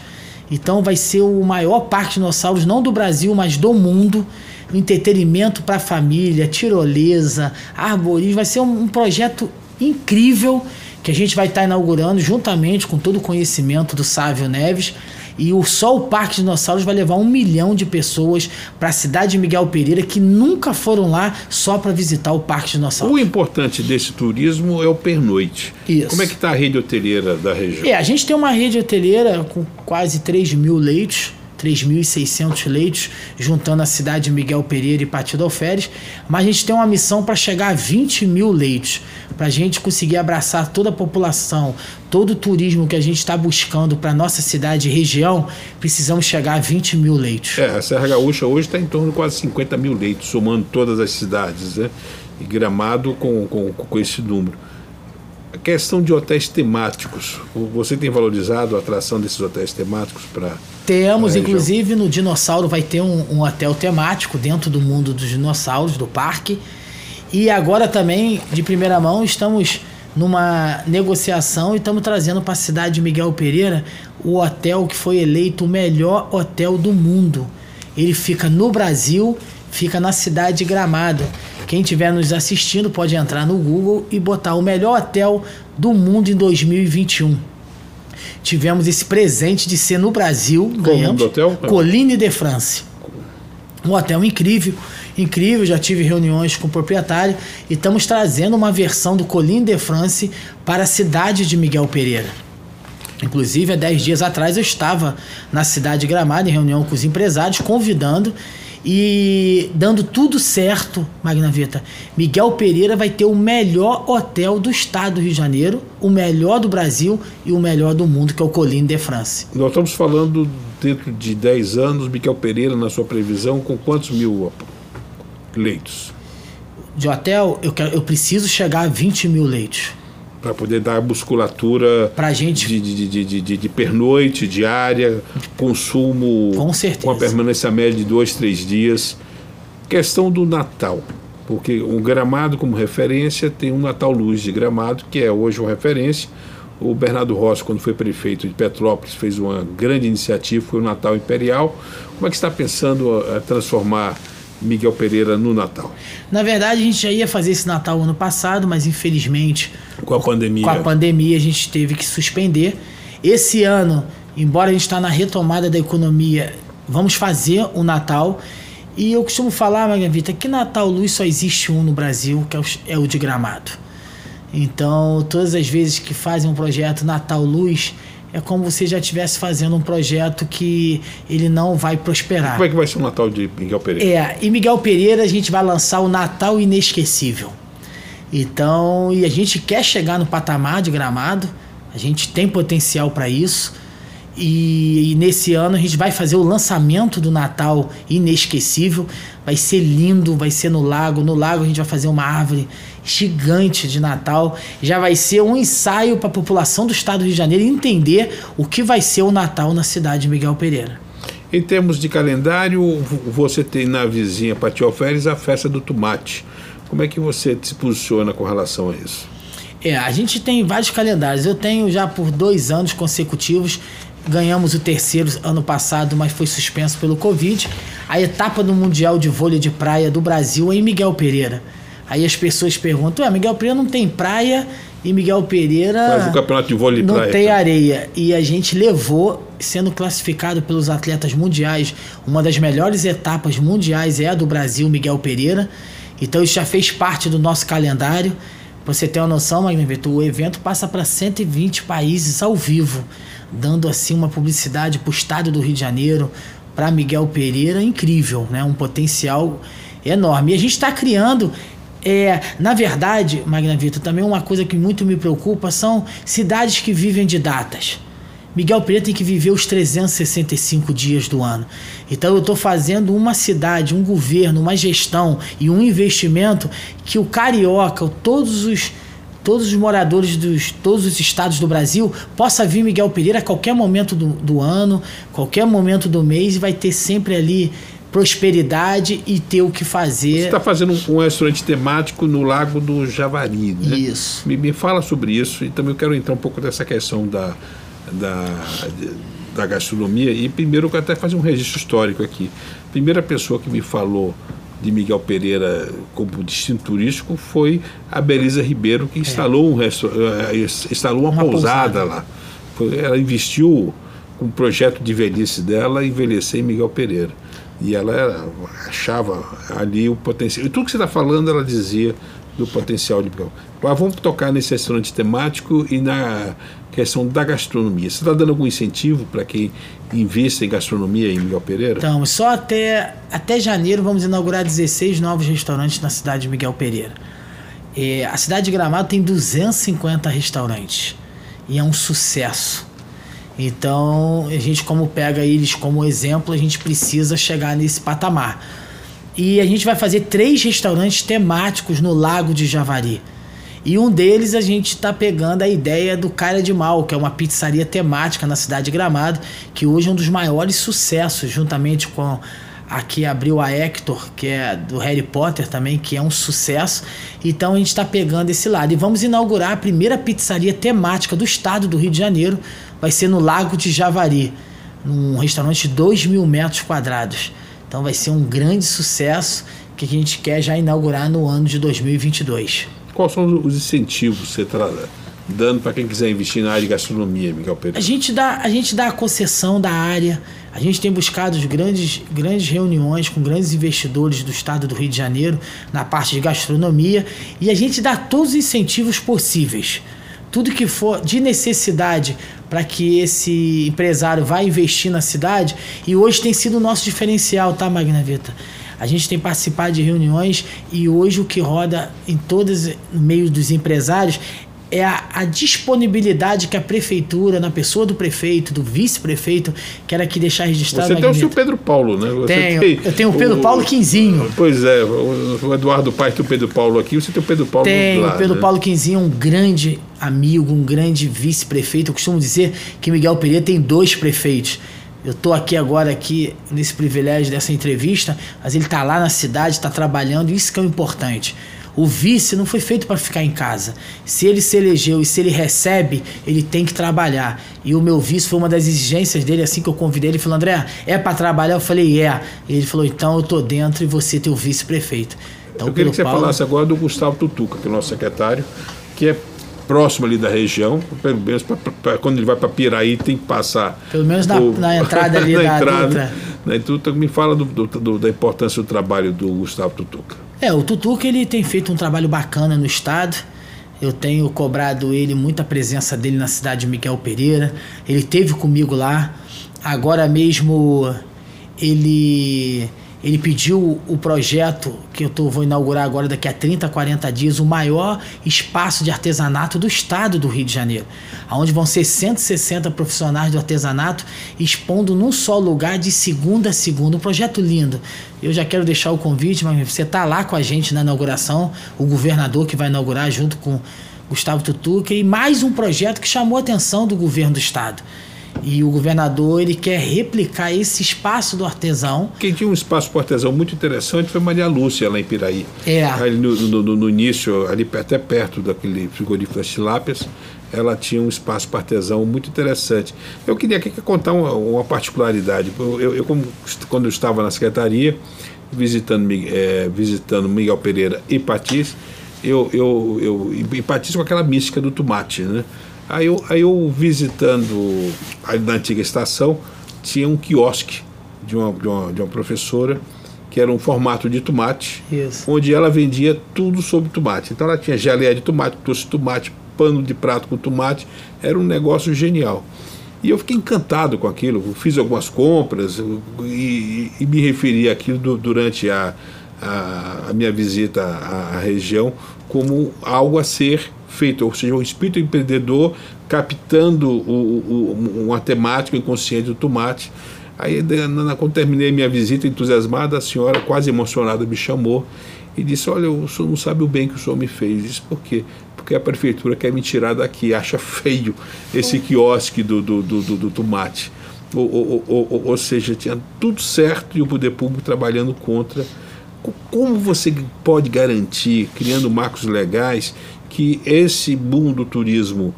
então vai ser o maior parque de dinossauros, não do Brasil, mas do mundo entretenimento para a família, tirolesa, arborismo. Vai ser um, um, projeto incrível que a gente vai estar tá inaugurando juntamente com todo o conhecimento do Sávio Neves. E o, só o Parque Dinossauros vai levar um milhão de pessoas para a cidade de Miguel Pereira que nunca foram lá só para visitar o Parque Dinossauros. O importante desse turismo é o pernoite. Isso. Como é que está a rede hoteleira da região? É, a gente tem uma rede hoteleira com quase 3 mil leitos 3.600 leitos, juntando a cidade de Miguel Pereira e Partido Alferes, mas a gente tem uma missão para chegar a 20 mil leitos, para a gente conseguir abraçar toda a população, todo o turismo que a gente está buscando para nossa cidade e região, precisamos chegar a 20 mil leitos. É, a Serra Gaúcha hoje está em torno de quase 50 mil leitos, somando todas as cidades, né? E Gramado com, com, com esse número. Questão de hotéis temáticos, você tem valorizado a atração desses hotéis temáticos para. Temos, inclusive no Dinossauro vai ter um, um, hotel temático dentro do mundo dos dinossauros, do parque. E agora também, de primeira mão, estamos numa negociação e estamos trazendo para a cidade de Miguel Pereira o hotel que foi eleito o melhor hotel do mundo. Ele fica no Brasil, fica na cidade de Gramado. Quem estiver nos assistindo pode entrar no Google e botar o melhor hotel do mundo em 2021. Tivemos esse presente de ser no Brasil, ganhamos hotel? Colline de France. Um hotel incrível, incrível, já tive reuniões com o proprietário e estamos trazendo uma versão do Colline de France para a cidade de Miguel Pereira. Inclusive, há 10 dias atrás eu estava na cidade de Gramado em reunião com os empresários, convidando e dando tudo certo, Magna Vita, Miguel Pereira vai ter o melhor hotel do estado do Rio de Janeiro, o melhor do Brasil e o melhor do mundo, que é o Colline de France. Nós estamos falando dentro de 10 anos, Miguel Pereira, na sua previsão, com quantos mil leitos? De hotel, eu, quero, eu preciso chegar a 20 mil leitos para poder dar musculatura pra gente de, de, de, de, de pernoite, diária, consumo com, certeza. com a permanência média de dois, três dias. Questão do Natal, porque o Gramado como referência tem um Natal Luz de Gramado, que é hoje uma referência. O Bernardo Rossi, quando foi prefeito de Petrópolis, fez uma grande iniciativa, foi o Natal Imperial. Como é que está pensando a transformar Miguel Pereira no Natal? Na verdade, a gente já ia fazer esse Natal ano passado, mas infelizmente. Com a pandemia. Com a pandemia, a gente teve que suspender. Esse ano, embora a gente está na retomada da economia, vamos fazer o Natal. E eu costumo falar, Maria Vita, que Natal Luz só existe um no Brasil, que é o, é o de Gramado. Então, todas as vezes que fazem um projeto Natal Luz, é como você já estivesse fazendo um projeto que ele não vai prosperar. Como é que vai ser o Natal de Miguel Pereira? É, e Miguel Pereira a gente vai lançar o Natal Inesquecível. Então, e a gente quer chegar no patamar de gramado, a gente tem potencial para isso. E, e, nesse ano a gente vai fazer o lançamento do Natal inesquecível. Vai ser lindo, vai ser no lago. No lago a gente vai fazer uma árvore gigante de Natal. Já vai ser um ensaio para a população do estado do Rio de Janeiro entender o que vai ser o Natal na cidade de Miguel Pereira. Em termos de calendário, você tem na vizinha Pati Alferes a festa do tomate. Como é que você se posiciona com relação a isso? É, a gente tem vários calendários. Eu tenho já por dois anos consecutivos Ganhamos o terceiro ano passado, mas foi suspenso pelo Covid. A etapa do Mundial de Vôlei de Praia do Brasil é em Miguel Pereira. Aí as pessoas perguntam: Ué, Miguel Pereira não tem praia e Miguel Pereira. Faz o campeonato de vôlei não praia. tem areia. E a gente levou, sendo classificado pelos atletas mundiais, uma das melhores etapas mundiais é a do Brasil, Miguel Pereira. Então isso já fez parte do nosso calendário. Pra você ter uma noção, Magno Vitor, o evento passa para 120 países ao vivo dando assim uma publicidade para o estado do Rio de Janeiro, para Miguel Pereira, incrível, né? um potencial enorme. E a gente está criando. É, na verdade, Magna Vitor, também uma coisa que muito me preocupa são cidades que vivem de datas. Miguel Pereira tem que viver os 365 dias do ano. Então eu estou fazendo uma cidade, um governo, uma gestão e um investimento que o carioca, todos os todos os moradores dos todos os estados do Brasil possa vir Miguel Pereira a qualquer momento do, do ano, qualquer momento do mês e vai ter sempre ali prosperidade e ter o que fazer. Você está fazendo um, um, restaurante temático no Lago do Javari, né? Isso. Me, me fala sobre isso e também eu quero entrar um pouco dessa questão da, da, da gastronomia e primeiro eu quero até fazer um registro histórico aqui. Primeira pessoa que me falou de Miguel Pereira como destino turístico foi a Belisa Ribeiro, que instalou, um, eh, instalou uma, uma pousada, pousada, lá. Ela investiu com o projeto de velhice dela, envelhecer em Miguel Pereira. E ela era, achava ali o potencial. E tudo que você está falando, ela dizia do potencial de Miguel. Agora vamos tocar nesse restaurante temático e na questão da gastronomia. Você está dando algum incentivo para quem invista em gastronomia em Miguel Pereira? Então, só até, até janeiro vamos inaugurar 16 novos restaurantes na cidade de Miguel Pereira. A cidade de Gramado tem 250 restaurantes e é um sucesso. Então, a gente, como pega eles como exemplo, a gente precisa chegar nesse patamar. E a gente vai fazer três restaurantes temáticos no Lago de Javari. E um deles a gente está pegando a ideia do Cara de Mal, que é uma pizzaria temática na cidade de Gramado, que hoje é um dos maiores sucessos, juntamente com Aqui abriu a Hector, que é do Harry Potter também, que é um sucesso. Então a gente está pegando esse lado. E vamos inaugurar a primeira pizzaria temática do estado do Rio de Janeiro. Vai ser no Lago de Javari, num restaurante de 2 mil metros quadrados. Então vai ser um grande sucesso que a gente quer já inaugurar no ano de 2022. Quais são os incentivos que você dando para quem quiser investir na área de gastronomia, Miguel Pedro? A gente dá a, gente dá a concessão da área a gente tem buscado grandes, grandes reuniões com grandes investidores do estado do Rio de Janeiro na parte de gastronomia e a gente dá todos os incentivos possíveis. Tudo que for de necessidade para que esse empresário vá investir na cidade e hoje tem sido o nosso diferencial, tá, Magnavita? A gente tem participado de reuniões e hoje o que roda em todos no meio dos empresários é a, a, disponibilidade que a prefeitura, na pessoa do prefeito, do vice-prefeito, quer aqui deixar registrado. Você tem o seu Pedro Paulo, né? Você tenho, tem eu tenho o Pedro o, Paulo Quinzinho. Pois é, o Eduardo Paes tem o Pedro Paulo aqui, você tem o Pedro Paulo Tem, o Pedro né? Paulo Quinzinho, um grande amigo, um grande vice-prefeito. Eu costumo dizer que Miguel Pereira tem dois prefeitos. Eu estou aqui agora aqui nesse privilégio dessa entrevista, mas ele está lá na cidade, está trabalhando, isso que é o importante. O vice não foi feito para ficar em casa. Se ele se elegeu e se ele recebe, ele tem que trabalhar. E o meu vice foi uma das exigências dele, assim que eu convidei ele, falou: André, é para trabalhar? Eu falei: é. E ele falou: então eu tô dentro e você tem o vice-prefeito. Então, eu queria que você Paulo... falasse agora do Gustavo Tutuca, que é o nosso secretário, que é próximo ali da região, pelo menos pra, pra, quando ele vai para Piraí tem que passar. Pelo menos na, o, na entrada ali na da entrada, Dutra. Na Dutra. Me fala do, do, do, da importância do trabalho do Gustavo Tutuca. É, o Tutuca ele tem feito um trabalho bacana no estado. Eu tenho cobrado ele muita presença dele na cidade de Miguel Pereira. Ele teve comigo lá. Agora mesmo ele ele pediu o projeto que eu tô, vou inaugurar agora daqui a 30, 40 dias, o maior espaço de artesanato do estado do Rio de Janeiro, onde vão ser 160 profissionais do artesanato expondo num só lugar de segunda a segunda. Um projeto lindo. Eu já quero deixar o convite, mas você tá lá com a gente na inauguração, o governador que vai inaugurar junto com Gustavo Tutuca e mais um projeto que chamou a atenção do governo do estado e o governador ele quer replicar esse espaço do artesão. Quem tinha um espaço para artesão muito interessante foi Maria Lúcia, lá em Piraí. É. Ali no, no, no início, ali até perto daquele frigorífico das tilápias, ela tinha um espaço para artesão muito interessante. Eu queria aqui contar uma, uma particularidade. Eu, eu, eu, quando eu estava na secretaria, visitando, é, visitando Miguel Pereira e Patis, eu, eu, eu, e Patis com aquela mística do tomate, né? Aí eu, aí eu visitando ali na antiga estação, tinha um quiosque de uma, de uma, de uma professora que era um formato de tomate, Isso. onde ela vendia tudo sobre tomate. Então ela tinha geleia de tomate, doce de tomate, pano de prato com tomate, era um negócio genial. E eu fiquei encantado com aquilo, fiz algumas compras e, e me referi àquilo do, durante a, a, a minha visita à, à região como algo a ser feito, ou seja, o espírito empreendedor captando o, o, uma temática inconsciente do tomate. Aí, quando terminei minha visita entusiasmada, a senhora, quase emocionada, me chamou e disse: Olha, o senhor não sabe o bem que o senhor me fez. Disse: Por quê? Porque a prefeitura quer me tirar daqui, acha feio esse quiosque do, do, do, do, do tomate. Ou, ou, ou, ou, seja, tinha tudo certo e o poder público trabalhando contra. Como você pode garantir, criando marcos legais, que esse boom do turismo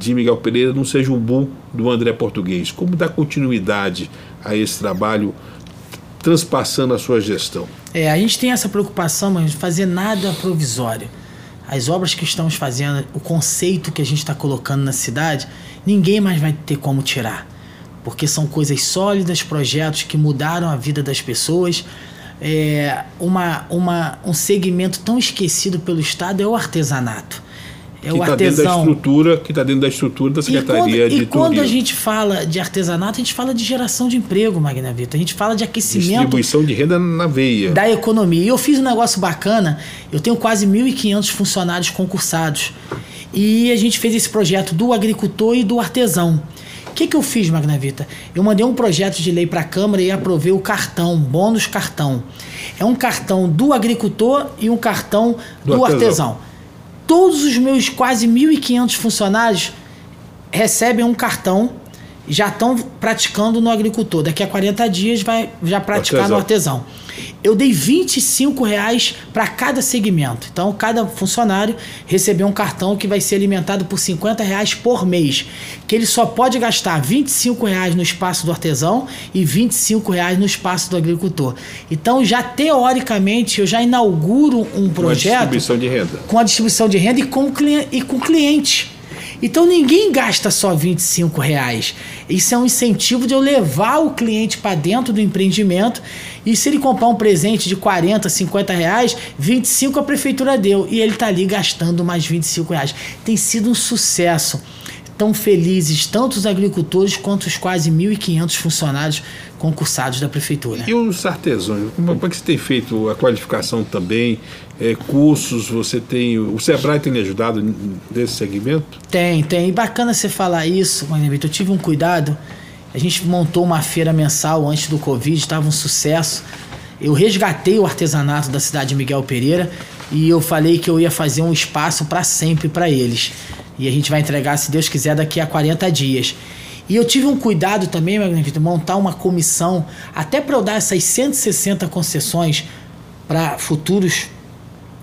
de Miguel Pereira não seja um boom do André Português. Como dar continuidade a esse trabalho, transpassando a sua gestão? É, a gente tem essa preocupação, mas fazer nada provisório. As obras que estamos fazendo, o conceito que a gente está colocando na cidade, ninguém mais vai ter como tirar. porque são coisas sólidas, projetos que mudaram a vida das pessoas. É, uma, uma, um segmento tão esquecido pelo Estado é o artesanato. É que o está dentro da artesão. estrutura, que está dentro da estrutura da E quando, Secretaria de e quando a gente fala de artesanato, a gente fala de geração de emprego, Magna Vita. A gente fala de aquecimento Distribuição de renda na veia. da economia. E eu fiz um negócio bacana. Eu tenho quase 1.500 funcionários concursados. E a gente fez esse projeto do agricultor e do artesão. O que, que eu fiz, Magna Vita? Eu mandei um projeto de lei para a Câmara e aprovei o cartão, bônus cartão. É um cartão do agricultor e um cartão Do do, artesão. artesão. Todos os meus quase 1.500 funcionários recebem um cartão já estão praticando no agricultor. Daqui a 40 dias vai já praticar no artesão. Eu dei 25 reais para cada segmento. Então, cada funcionário recebeu um cartão que vai ser alimentado por 50 reais por mês. Que ele só pode gastar 25 reais no espaço do artesão e 25 reais no espaço do agricultor. Então, já teoricamente, eu já inauguro um projeto distribuição de renda. com a distribuição de renda e com, e com cliente. Então ninguém gasta só 25 reais. Isso é um incentivo de eu levar o cliente para dentro do empreendimento. E se ele comprar um presente de 40, 50 reais, 25 a prefeitura deu. E ele está ali gastando mais 25 reais. Tem sido um sucesso. Tão felizes tanto os agricultores quanto os quase 1.500 funcionários concursados da prefeitura. E os artesãos, como é que você tem feito a qualificação também? É, cursos, você tem. O Sebrae tem lhe ajudado nesse segmento? Tem, tem. E bacana você falar isso, Mané Vitor. Eu tive um cuidado. A gente montou uma feira mensal antes do Covid, estava um sucesso. Eu resgatei o artesanato da cidade de Miguel Pereira e eu falei que eu ia fazer um espaço para sempre para eles. E a gente vai entregar, se Deus quiser, daqui a 40 dias. E eu tive um cuidado também, Magna Vitor, montar uma comissão, até para eu dar essas 160 concessões para futuros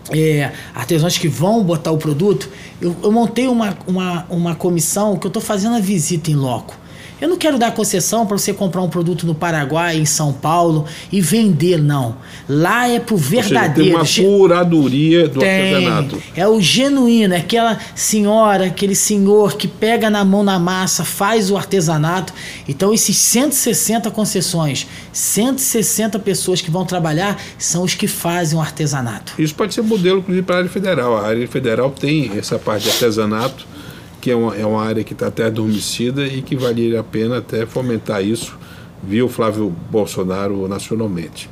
é, artesãos que vão botar o produto, eu, eu montei uma, uma, uma comissão que eu estou fazendo a visita em loco. Eu não quero dar concessão para você comprar um produto no Paraguai, em São Paulo e vender, não. Lá é pro Ou seja, verdadeiro. tem uma curadoria do tem. artesanato. É o genuíno, é aquela senhora, aquele senhor que pega na mão na massa, faz o artesanato. Então, esses 160 concessões, 160 pessoas que vão trabalhar, são os que fazem o artesanato. Isso pode ser modelo, inclusive, para a área federal. A área federal tem essa parte de artesanato, que é uma, é uma área que está até adormecida e que valeria a pena até fomentar isso, via o Flávio Bolsonaro nacionalmente.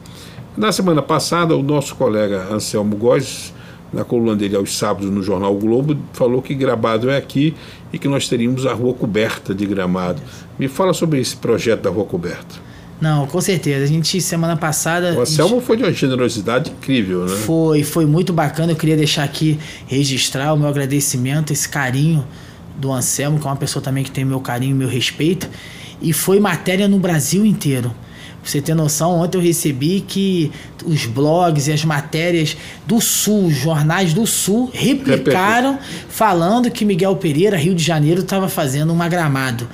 Na semana passada, o nosso colega Anselmo Góes, na coluna dele aos sábados no jornal o Globo, falou que Gramado é aqui e que nós teríamos a rua coberta de Gramado. Me fala sobre esse projeto da rua coberta. Não, com certeza. A gente, semana passada. O Anselmo foi de uma generosidade incrível, né? Foi, foi muito bacana. Eu queria deixar aqui registrar o meu agradecimento, esse carinho do Anselmo, que é uma pessoa também que tem meu carinho e meu respeito. E foi matéria no Brasil inteiro. Pra você ter noção, ontem eu recebi que os blogs e as matérias do Sul, os jornais do Sul, replicaram falando que Miguel Pereira, Rio de Janeiro, estava fazendo uma gramado.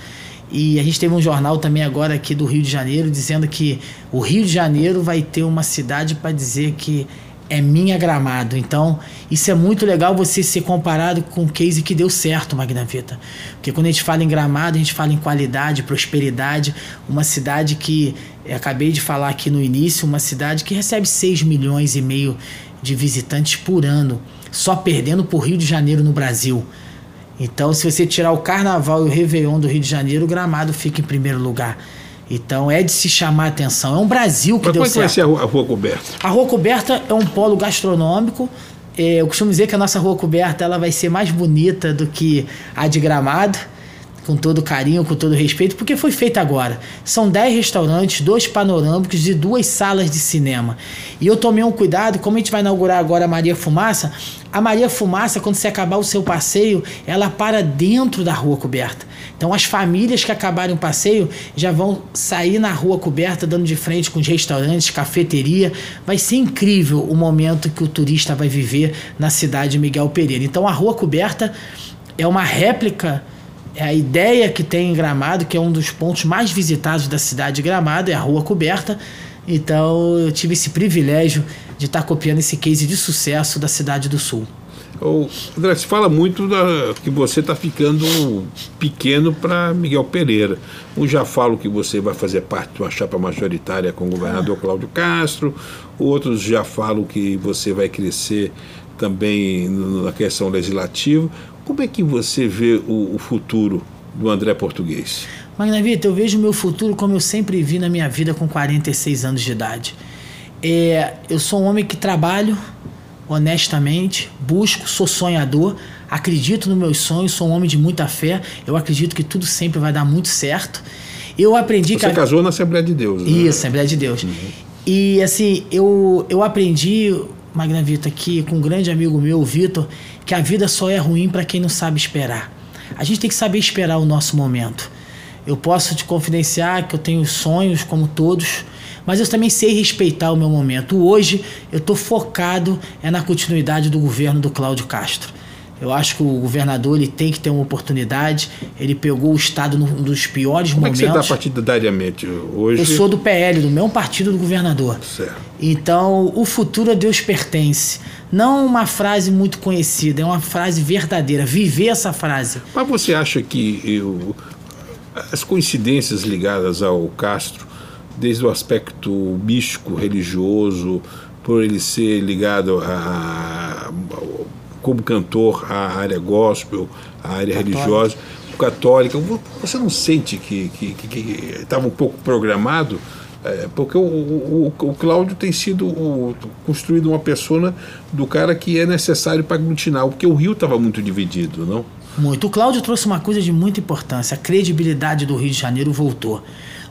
E a gente teve um jornal também agora aqui do Rio de Janeiro dizendo que o Rio de Janeiro vai ter uma cidade para dizer que é minha gramado. Então, isso é muito legal você ser comparado com o case que deu certo, Magna Vita. Porque quando a gente fala em gramado, a gente fala em qualidade, prosperidade, uma cidade que acabei de falar aqui no início, uma cidade que recebe 6 milhões e meio de visitantes por ano, só perdendo por Rio de Janeiro no Brasil. Então, se você tirar o Carnaval e o Réveillon do Rio de Janeiro, o Gramado fica em primeiro lugar. Então, é de se chamar a atenção. É um Brasil que Mas deu como é que vai certo. ser a rua, a rua coberta? A Rua Coberta é um polo gastronômico. É, eu costumo dizer que a nossa Rua Coberta ela vai ser mais bonita do que a de Gramado, com todo carinho, com todo respeito, porque foi feita agora. São 10 restaurantes, dois panorâmicos e duas salas de cinema. E eu tomei um cuidado, como a gente vai inaugurar agora a Maria Fumaça, a Maria Fumaça, quando você acabar o seu passeio, ela para dentro da Rua Coberta. Então as famílias que acabarem o passeio já vão sair na rua coberta, dando de frente com os restaurantes, cafeteria. Vai ser incrível o momento que o turista vai viver na cidade de Miguel Pereira. Então a rua coberta é uma réplica, é a ideia que tem em Gramado, que é um dos pontos mais visitados da cidade de Gramado, é a rua coberta. Então eu tive esse privilégio de estar copiando esse case de sucesso da cidade do Sul. O André, se fala muito da, que você está ficando pequeno para Miguel Pereira. Um já falo que você vai fazer parte de uma chapa majoritária com o governador ah. Cláudio Castro, outros já falam que você vai crescer também na questão legislativa. Como é que você vê o, o futuro do André Português? Magnavita, eu vejo o meu futuro como eu sempre vi na minha vida com 46 anos de idade. É, eu sou um homem que trabalho honestamente, busco, sou sonhador, acredito nos meus sonhos, sou um homem de muita fé, eu acredito que tudo sempre vai dar muito certo. Eu aprendi Você que. Casou na Assembleia de Deus, né? Isso, Assembleia de Deus. Uhum. E assim, eu, eu aprendi, Magna Vitor, aqui com um grande amigo meu, o Vitor, que a vida só é ruim para quem não sabe esperar. A gente tem que saber esperar o nosso momento. Eu posso te confidenciar que eu tenho sonhos como todos, mas eu também sei respeitar o meu momento. Hoje eu estou focado é na continuidade do governo do Cláudio Castro. Eu acho que o governador ele tem que ter uma oportunidade. Ele pegou o Estado num dos piores Como momentos. Como é que você está partidariamente hoje? Eu sou do PL, do mesmo partido do governador. Certo. Então, o futuro a Deus pertence. Não uma frase muito conhecida, é uma frase verdadeira. Viver essa frase. Mas você acha que eu, as coincidências ligadas ao Castro desde o aspecto místico, religioso, por ele ser ligado a, como cantor à área gospel, à área religiosa, católica. Você não sente que estava um pouco programado? É, porque o, o, o, Cláudio tem sido o, construído uma persona do cara que é necessário para aglutinar, porque o Rio estava muito dividido, não? Muito. O Cláudio trouxe uma coisa de muita importância: a credibilidade do Rio de Janeiro voltou.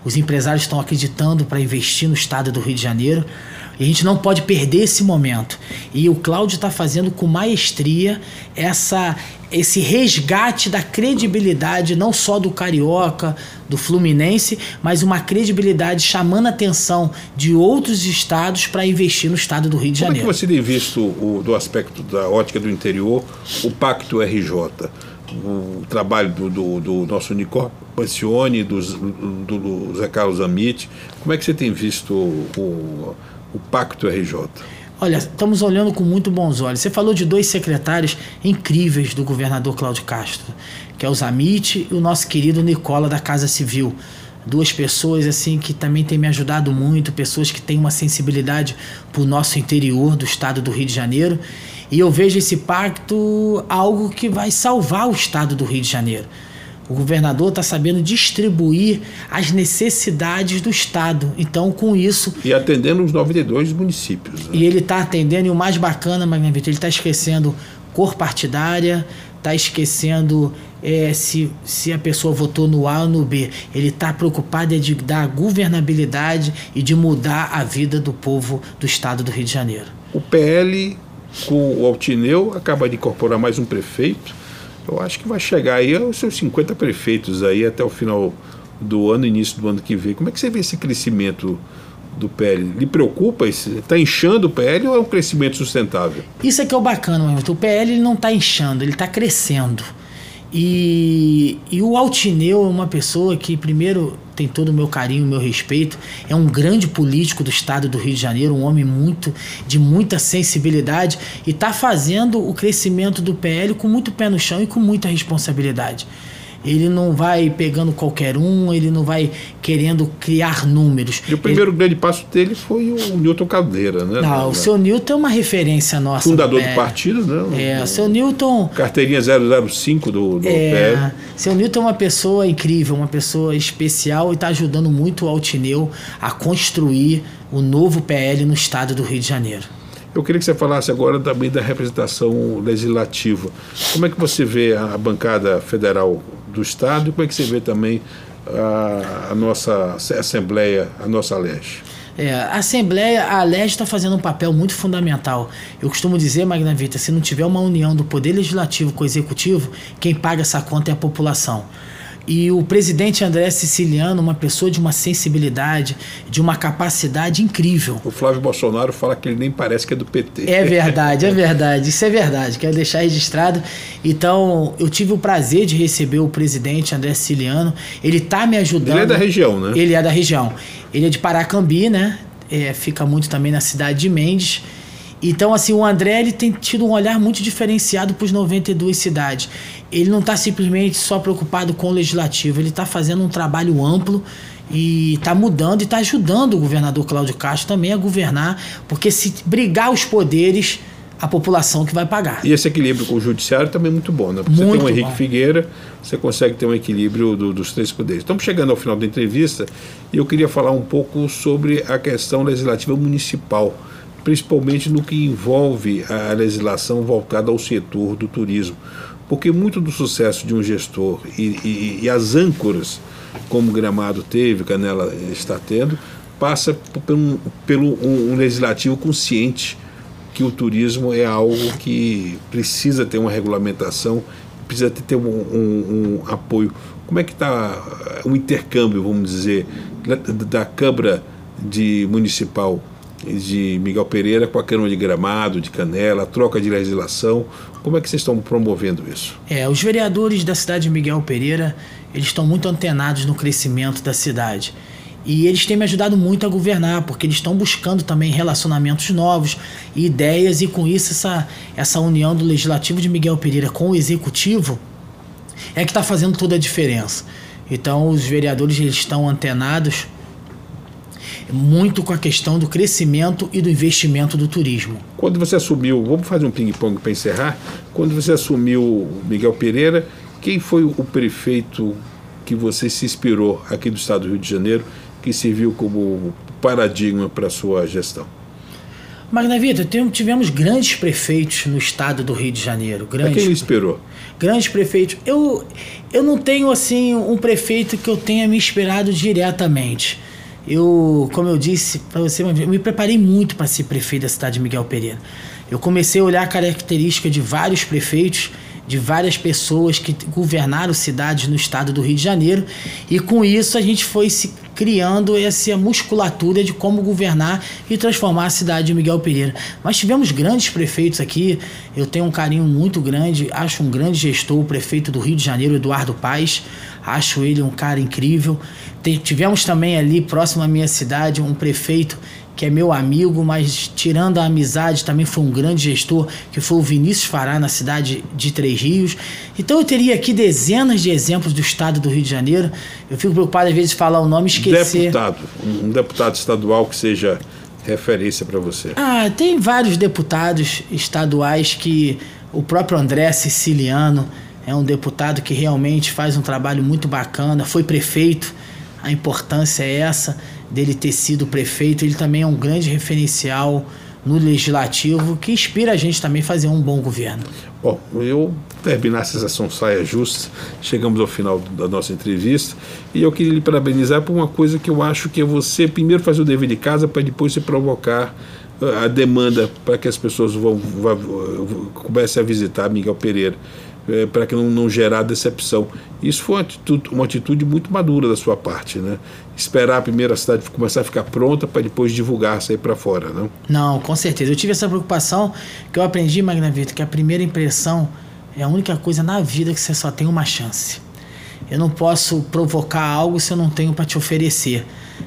Os empresários estão acreditando para investir no estado do Rio de Janeiro. E a gente não pode perder esse momento. E o Cláudio está fazendo com maestria essa, esse resgate da credibilidade, não só do Carioca, do Fluminense, mas uma credibilidade chamando a atenção de outros estados para investir no estado do Rio de Janeiro. Como é que você tem visto, o, do aspecto da ótica do interior, o Pacto RJ? o trabalho do, do, do nosso Nicó Pancione, do, do, do Zé Carlos Amit. Como é que você tem visto o, o Pacto RJ? Olha, estamos olhando com muito bons olhos. Você falou de dois secretários incríveis do governador Cláudio Castro, que é o Zamit e o nosso querido Nicola da Casa Civil. Duas pessoas assim que também têm me ajudado muito, pessoas que têm uma sensibilidade para o nosso interior do estado do Rio de Janeiro e eu vejo esse pacto algo que vai salvar o estado do Rio de Janeiro. O governador está sabendo distribuir as necessidades do Estado. Então, com isso. E atendendo os 92 municípios. Né? E ele está atendendo, e o mais bacana, Magna Vitor, ele está esquecendo cor partidária, está esquecendo é, se, se a pessoa votou no A ou no B. Ele está preocupado é de dar governabilidade e de mudar a vida do povo do Estado do Rio de Janeiro. O PL com o Altineu, acaba de incorporar mais um prefeito. Eu acho que vai chegar aí aos seus 50 prefeitos aí até o final do ano, início do ano que vem. Como é que você vê esse crescimento do PL? Lhe preocupa? Está inchando o PL ou é um crescimento sustentável? Isso é que é o bacana. O PL não está inchando, ele está crescendo. E, e o Altineu é uma pessoa que, primeiro, tem todo o meu carinho, o meu respeito. É um grande político do estado do Rio de Janeiro, um homem muito de muita sensibilidade e está fazendo o crescimento do PL com muito pé no chão e com muita responsabilidade. Ele não vai pegando qualquer um, ele não vai querendo criar números. E o primeiro ele... grande passo dele foi o Newton Caldeira, né? Não, o seu Newton é uma referência nossa. Fundador do partido, né? É, o seu Newton. Carteirinha 005 do, do é, PL. Seu Newton é uma pessoa incrível, uma pessoa especial e está ajudando muito o Altineu a construir o novo PL no estado do Rio de Janeiro. Eu queria que você falasse agora também da representação legislativa. Como é que você vê a bancada federal do Estado e como é que você vê também a, a nossa Assembleia, a nossa Leste? É, a Assembleia, a Leste está fazendo um papel muito fundamental. Eu costumo dizer, Magna Vita, se não tiver uma união do Poder Legislativo com o Executivo, quem paga essa conta é a população. E o presidente André Siciliano, uma pessoa de uma sensibilidade, de uma capacidade incrível. O Flávio Bolsonaro fala que ele nem parece que é do PT. É verdade, é verdade. Isso é verdade. Quero deixar registrado. Então, eu tive o prazer de receber o presidente André Siciliano. Ele está me ajudando. Ele é da região, né? Ele é da região. Ele é de Paracambi, né? É, fica muito também na cidade de Mendes. Então, assim, o André ele tem tido um olhar muito diferenciado para os 92 cidades. Ele não está simplesmente só preocupado com o legislativo, ele está fazendo um trabalho amplo e está mudando e está ajudando o governador Cláudio Castro também a governar, porque se brigar os poderes, a população que vai pagar. E esse equilíbrio com o judiciário também é muito bom, né? Porque muito você tem o Henrique bom. Figueira, você consegue ter um equilíbrio do, dos três poderes. Estamos chegando ao final da entrevista e eu queria falar um pouco sobre a questão legislativa municipal, principalmente no que envolve a legislação voltada ao setor do turismo. Porque muito do sucesso de um gestor e, e, e as âncoras, como Gramado teve, Canela está tendo, passa por um, pelo um, um legislativo consciente que o turismo é algo que precisa ter uma regulamentação, precisa ter um, um, um apoio. Como é que está o intercâmbio, vamos dizer, da Câmara de Municipal de Miguel Pereira com a Câmara de Gramado, de Canela, troca de legislação? Como é que vocês estão promovendo isso? É, os vereadores da cidade de Miguel Pereira, eles estão muito antenados no crescimento da cidade. E eles têm me ajudado muito a governar, porque eles estão buscando também relacionamentos novos ideias, e com isso, essa, essa união do Legislativo de Miguel Pereira com o Executivo é que está fazendo toda a diferença. Então, os vereadores eles estão antenados muito com a questão do crescimento e do investimento do turismo. Quando você assumiu, vamos fazer um ping-pong para encerrar. Quando você assumiu Miguel Pereira, quem foi o prefeito que você se inspirou aqui do estado do Rio de Janeiro, que serviu como paradigma para a sua gestão? Magna Vitor, tivemos grandes prefeitos no estado do Rio de Janeiro. Grandes, quem inspirou? Grandes prefeitos. Eu, eu não tenho assim um prefeito que eu tenha me inspirado diretamente. Eu, como eu disse para você, eu me preparei muito para ser prefeito da cidade de Miguel Pereira. Eu comecei a olhar a característica de vários prefeitos, de várias pessoas que governaram cidades no estado do Rio de Janeiro, e com isso a gente foi se criando essa musculatura de como governar e transformar a cidade de Miguel Pereira. Mas tivemos grandes prefeitos aqui, eu tenho um carinho muito grande, acho um grande gestor, o prefeito do Rio de Janeiro, Eduardo Paes, acho ele um cara incrível. Tivemos também ali, próximo à minha cidade, um prefeito que é meu amigo, mas tirando a amizade, também foi um grande gestor, que foi o Vinícius Fará, na cidade de Três Rios. Então eu teria aqui dezenas de exemplos do estado do Rio de Janeiro. Eu fico preocupado, às vezes, de falar o nome e esquecer. Deputado, um deputado estadual que seja referência para você. Ah, tem vários deputados estaduais que o próprio André Siciliano é um deputado que realmente faz um trabalho muito bacana, foi prefeito, a importância é essa dele ter sido prefeito, ele também é um grande referencial no legislativo que inspira a gente também a fazer um bom governo. Bom, eu terminar essa sessão saia justa, chegamos ao final da nossa entrevista e eu queria lhe parabenizar por uma coisa que eu acho que é você primeiro fazer o dever de casa para depois se provocar a demanda para que as pessoas vão, vão, comecem a visitar Miguel Pereira é, para que não, não gerar decepção. Isso foi uma atitude, uma atitude muito madura da sua parte, né? Esperar a primeira cidade começar a ficar pronta para depois divulgar, sair para fora, não? Não, com certeza. Eu tive essa preocupação que eu aprendi, Magna Vitor, que a primeira impressão é a única coisa na vida que você só tem uma chance. Eu não posso provocar algo se eu não tenho para te oferecer.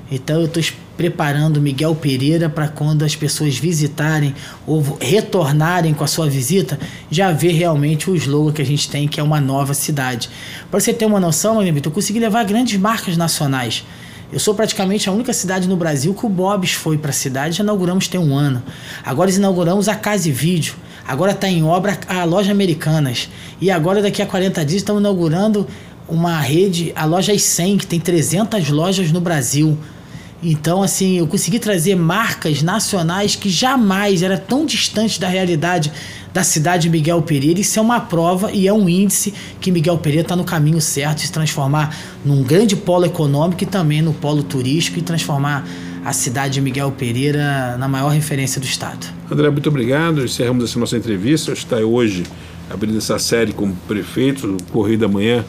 Então eu estou preparando Miguel Pereira para quando as pessoas visitarem ou retornarem com a sua visita, já ver realmente o slogan que a gente tem, que é uma nova cidade. Para você ter uma noção, eu consegui levar grandes marcas nacionais. Eu sou praticamente a única cidade no Brasil que o Bob's foi para a cidade, já inauguramos tem um ano. Agora inauguramos a Casa e Vídeo. Agora está em obra a loja Americanas. E agora, daqui a 40 dias, estamos inaugurando uma rede, a loja 100, que tem 300 lojas no Brasil. Então, assim, eu consegui trazer marcas nacionais que jamais era tão distante da realidade da cidade de Miguel Pereira. Isso é uma prova e é um índice que Miguel Pereira está no caminho certo de se transformar num grande polo econômico e também no polo turístico e transformar a cidade de Miguel Pereira na maior referência do estado. André, muito obrigado. Encerramos essa nossa entrevista. Está hoje abrindo essa série como prefeito, o Correio da Manhã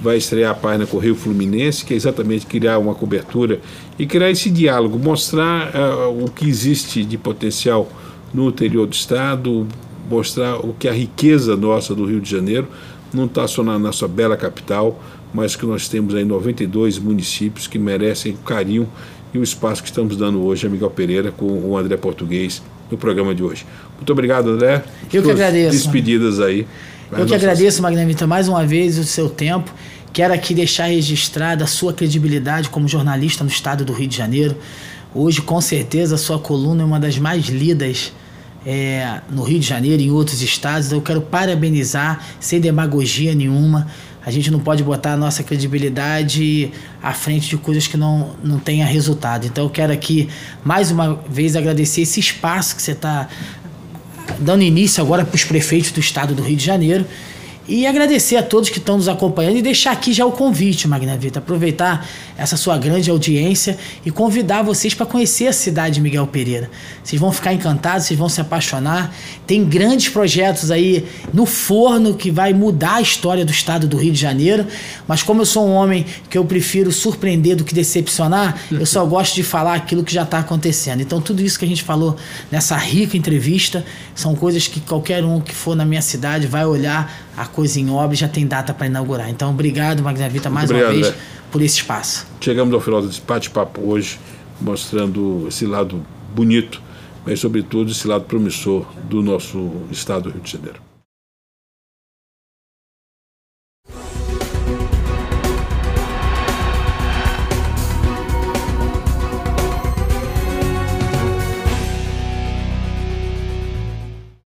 vai estrear a página Correio Fluminense, que é exatamente criar uma cobertura e criar esse diálogo, mostrar uh, o que existe de potencial no interior do estado, mostrar o que a riqueza nossa do Rio de Janeiro não está só na nossa bela capital, mas que nós temos aí 92 municípios que merecem o carinho e o espaço que estamos dando hoje a Miguel Pereira com o André Português no programa de hoje. Muito obrigado, André. Eu que agradeço. Despedidas aí. Eu que agradeço, Magnavita, mais uma vez o seu tempo. Quero aqui deixar registrada a sua credibilidade como jornalista no estado do Rio de Janeiro. Hoje, com certeza, a sua coluna é uma das mais lidas é, no Rio de Janeiro e em outros estados. Eu quero parabenizar, sem demagogia nenhuma. A gente não pode botar a nossa credibilidade à frente de coisas que não, não tenha resultado. Então eu quero aqui, mais uma vez, agradecer esse espaço que você está dando início agora para os prefeitos do estado do Rio de Janeiro e agradecer a todos que estão nos acompanhando e deixar aqui já o convite, Magna Vita. Aproveitar essa sua grande audiência e convidar vocês para conhecer a cidade de Miguel Pereira. Vocês vão ficar encantados, vocês vão se apaixonar. Tem grandes projetos aí no forno que vai mudar a história do estado do Rio de Janeiro. Mas como eu sou um homem que eu prefiro surpreender do que decepcionar, eu só gosto de falar aquilo que já está acontecendo. Então tudo isso que a gente falou nessa rica entrevista são coisas que qualquer um que for na minha cidade vai olhar a coisa em obra já tem data para inaugurar. Então, obrigado, Magna Vita, mais obrigado, uma vez por esse espaço. Chegamos ao final desse bate-papo hoje, mostrando esse lado bonito, mas, sobretudo, esse lado promissor do nosso estado do Rio de Janeiro.